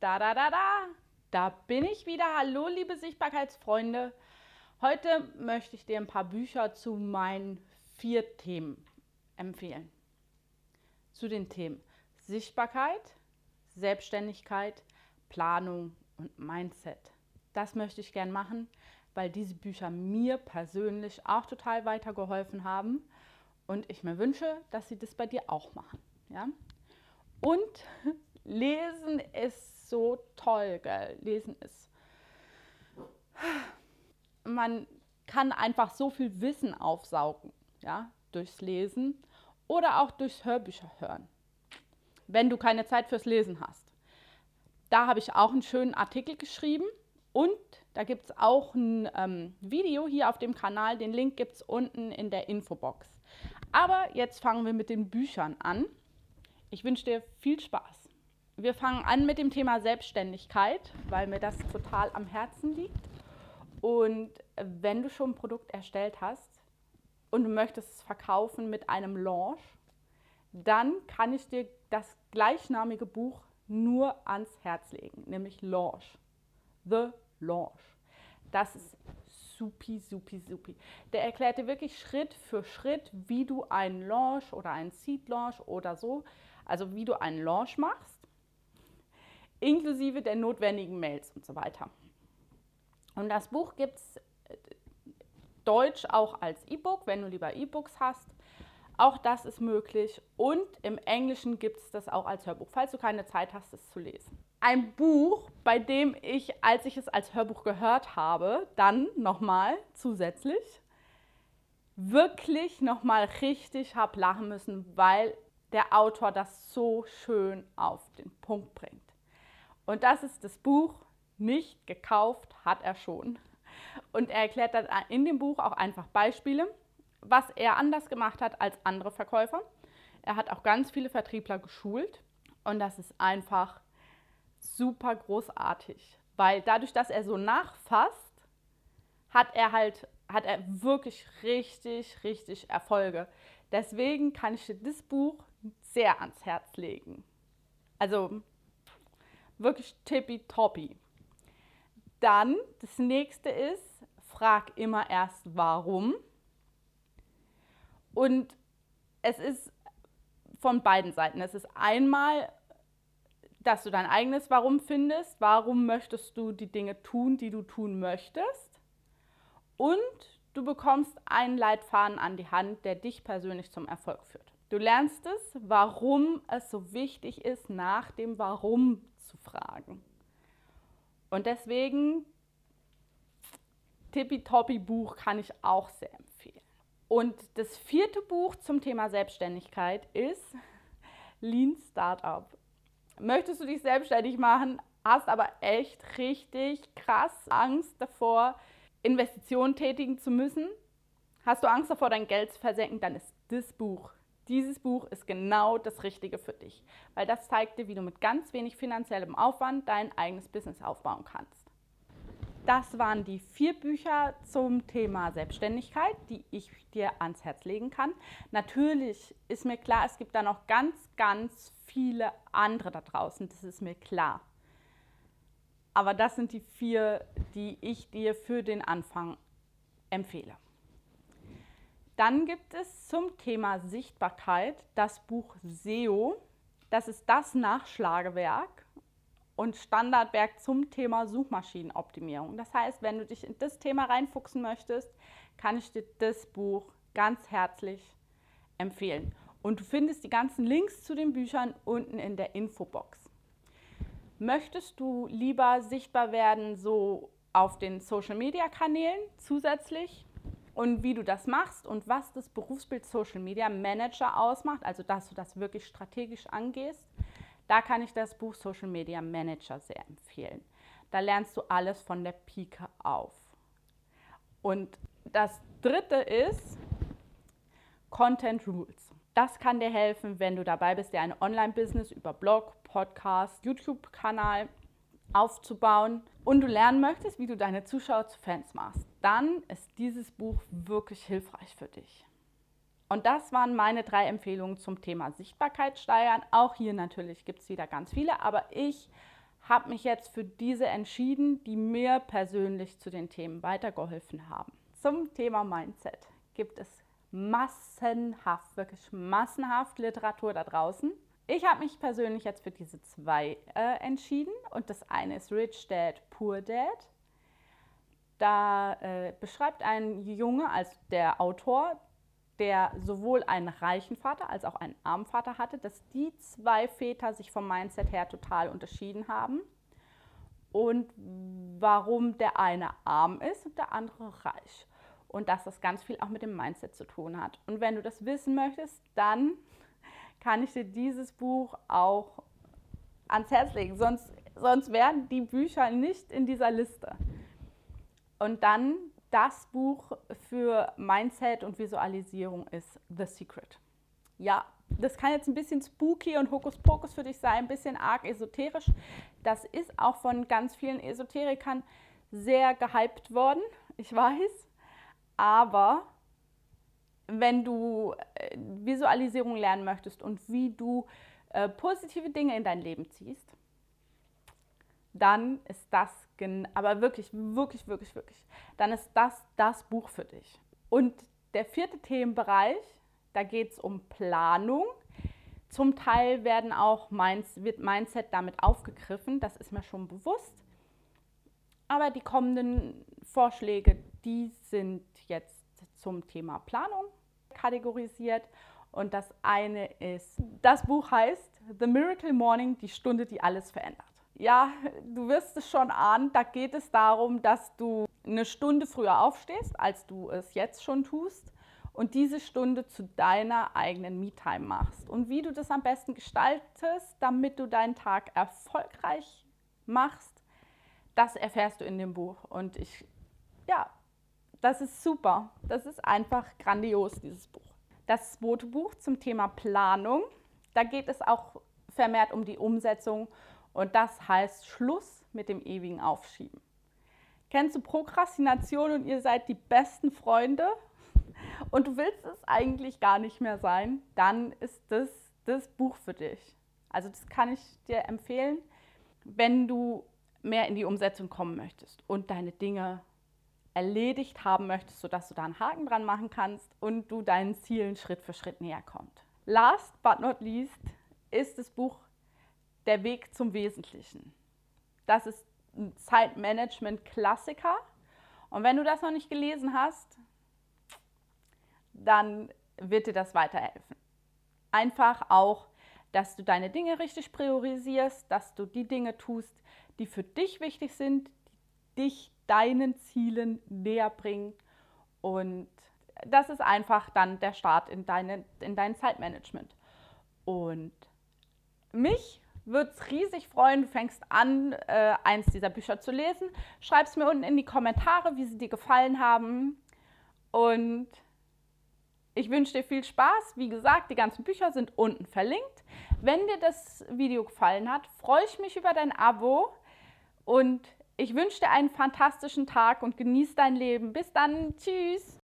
Da, da, da, da. Da bin ich wieder. Hallo, liebe Sichtbarkeitsfreunde. Heute möchte ich dir ein paar Bücher zu meinen vier Themen empfehlen. Zu den Themen Sichtbarkeit, Selbstständigkeit, Planung und Mindset. Das möchte ich gern machen, weil diese Bücher mir persönlich auch total weitergeholfen haben und ich mir wünsche, dass sie das bei dir auch machen. Ja? Und Lesen ist so toll, gell? Lesen ist. Man kann einfach so viel Wissen aufsaugen, ja, durchs Lesen oder auch durchs Hörbücher hören, wenn du keine Zeit fürs Lesen hast. Da habe ich auch einen schönen Artikel geschrieben und da gibt es auch ein ähm, Video hier auf dem Kanal. Den Link gibt es unten in der Infobox. Aber jetzt fangen wir mit den Büchern an. Ich wünsche dir viel Spaß. Wir fangen an mit dem Thema Selbstständigkeit, weil mir das total am Herzen liegt. Und wenn du schon ein Produkt erstellt hast und du möchtest es verkaufen mit einem Launch, dann kann ich dir das gleichnamige Buch nur ans Herz legen, nämlich Launch. The Launch. Das ist supi, supi, supi. Der erklärt dir wirklich Schritt für Schritt, wie du einen Launch oder einen Seed Launch oder so, also wie du einen Launch machst inklusive der notwendigen Mails und so weiter. Und das Buch gibt es äh, Deutsch auch als E-Book, wenn du lieber E-Books hast. Auch das ist möglich. Und im Englischen gibt es das auch als Hörbuch, falls du keine Zeit hast, es zu lesen. Ein Buch, bei dem ich, als ich es als Hörbuch gehört habe, dann nochmal zusätzlich wirklich nochmal richtig habe lachen müssen, weil der Autor das so schön auf den Punkt bringt. Und das ist das Buch Nicht gekauft hat er schon. Und er erklärt dann in dem Buch auch einfach Beispiele, was er anders gemacht hat als andere Verkäufer. Er hat auch ganz viele Vertriebler geschult und das ist einfach super großartig, weil dadurch, dass er so nachfasst, hat er halt hat er wirklich richtig richtig Erfolge. Deswegen kann ich dir das Buch sehr ans Herz legen. Also wirklich tippitoppi. Dann, das nächste ist, frag immer erst warum. Und es ist von beiden Seiten. Es ist einmal, dass du dein eigenes Warum findest. Warum möchtest du die Dinge tun, die du tun möchtest? Und du bekommst einen Leitfaden an die Hand, der dich persönlich zum Erfolg führt. Du lernst es, warum es so wichtig ist, nach dem Warum zu fragen. Und deswegen, Tippitoppi Buch kann ich auch sehr empfehlen. Und das vierte Buch zum Thema Selbstständigkeit ist Lean Startup. Möchtest du dich selbstständig machen, hast aber echt richtig krass Angst davor, Investitionen tätigen zu müssen? Hast du Angst davor, dein Geld zu versenken, dann ist das Buch dieses Buch ist genau das Richtige für dich, weil das zeigt dir, wie du mit ganz wenig finanziellem Aufwand dein eigenes Business aufbauen kannst. Das waren die vier Bücher zum Thema Selbstständigkeit, die ich dir ans Herz legen kann. Natürlich ist mir klar, es gibt da noch ganz, ganz viele andere da draußen, das ist mir klar. Aber das sind die vier, die ich dir für den Anfang empfehle. Dann gibt es zum Thema Sichtbarkeit das Buch SEO. Das ist das Nachschlagewerk und Standardwerk zum Thema Suchmaschinenoptimierung. Das heißt, wenn du dich in das Thema reinfuchsen möchtest, kann ich dir das Buch ganz herzlich empfehlen. Und du findest die ganzen Links zu den Büchern unten in der Infobox. Möchtest du lieber sichtbar werden, so auf den Social-Media-Kanälen zusätzlich? Und wie du das machst und was das Berufsbild Social Media Manager ausmacht, also dass du das wirklich strategisch angehst, da kann ich das Buch Social Media Manager sehr empfehlen. Da lernst du alles von der Pike auf. Und das dritte ist Content Rules. Das kann dir helfen, wenn du dabei bist, dir ein Online-Business über Blog, Podcast, YouTube-Kanal aufzubauen und du lernen möchtest, wie du deine Zuschauer zu Fans machst, dann ist dieses Buch wirklich hilfreich für dich. Und das waren meine drei Empfehlungen zum Thema Sichtbarkeit steigern. Auch hier natürlich gibt es wieder ganz viele, aber ich habe mich jetzt für diese entschieden, die mir persönlich zu den Themen weitergeholfen haben. Zum Thema Mindset gibt es massenhaft, wirklich massenhaft Literatur da draußen. Ich habe mich persönlich jetzt für diese zwei äh, entschieden und das eine ist Rich Dad, Poor Dad. Da äh, beschreibt ein Junge als der Autor, der sowohl einen reichen Vater als auch einen armen Vater hatte, dass die zwei Väter sich vom Mindset her total unterschieden haben und warum der eine arm ist und der andere reich. Und dass das ganz viel auch mit dem Mindset zu tun hat. Und wenn du das wissen möchtest, dann kann ich dir dieses Buch auch ans Herz legen. Sonst, sonst wären die Bücher nicht in dieser Liste. Und dann das Buch für Mindset und Visualisierung ist The Secret. Ja, das kann jetzt ein bisschen spooky und Hokuspokus für dich sein, ein bisschen arg esoterisch. Das ist auch von ganz vielen Esoterikern sehr gehypt worden, ich weiß. Aber wenn du äh, Visualisierung lernen möchtest und wie du äh, positive Dinge in dein Leben ziehst, dann ist das, aber wirklich, wirklich, wirklich, wirklich, dann ist das das Buch für dich. Und der vierte Themenbereich, da geht es um Planung. Zum Teil werden auch Minds, wird Mindset damit aufgegriffen, das ist mir schon bewusst. Aber die kommenden Vorschläge, die sind jetzt zum Thema Planung kategorisiert. Und das eine ist, das Buch heißt The Miracle Morning, die Stunde, die alles verändert. Ja, du wirst es schon ahnen, da geht es darum, dass du eine Stunde früher aufstehst, als du es jetzt schon tust und diese Stunde zu deiner eigenen Me-Time machst. Und wie du das am besten gestaltest, damit du deinen Tag erfolgreich machst, das erfährst du in dem Buch. Und ich, ja, das ist super. Das ist einfach grandios, dieses Buch. Das zweite Buch zum Thema Planung, da geht es auch vermehrt um die Umsetzung und das heißt Schluss mit dem ewigen Aufschieben. Kennst du Prokrastination und ihr seid die besten Freunde und du willst es eigentlich gar nicht mehr sein, dann ist das das Buch für dich. Also das kann ich dir empfehlen, wenn du mehr in die Umsetzung kommen möchtest und deine Dinge erledigt haben möchtest, sodass du da einen Haken dran machen kannst und du deinen Zielen Schritt für Schritt näher kommst. Last but not least ist das Buch Der Weg zum Wesentlichen. Das ist ein Zeitmanagement-Klassiker. Und wenn du das noch nicht gelesen hast, dann wird dir das weiterhelfen. Einfach auch, dass du deine Dinge richtig priorisierst, dass du die Dinge tust, die für dich wichtig sind, die dich deinen Zielen näher bringen. Und das ist einfach dann der Start in, deine, in dein Zeitmanagement. Und mich würde es riesig freuen, du fängst an, äh, eins dieser Bücher zu lesen. Schreib es mir unten in die Kommentare, wie sie dir gefallen haben. Und ich wünsche dir viel Spaß. Wie gesagt, die ganzen Bücher sind unten verlinkt. Wenn dir das Video gefallen hat, freue ich mich über dein Abo und ich wünsche dir einen fantastischen Tag und genieß dein Leben. Bis dann. Tschüss.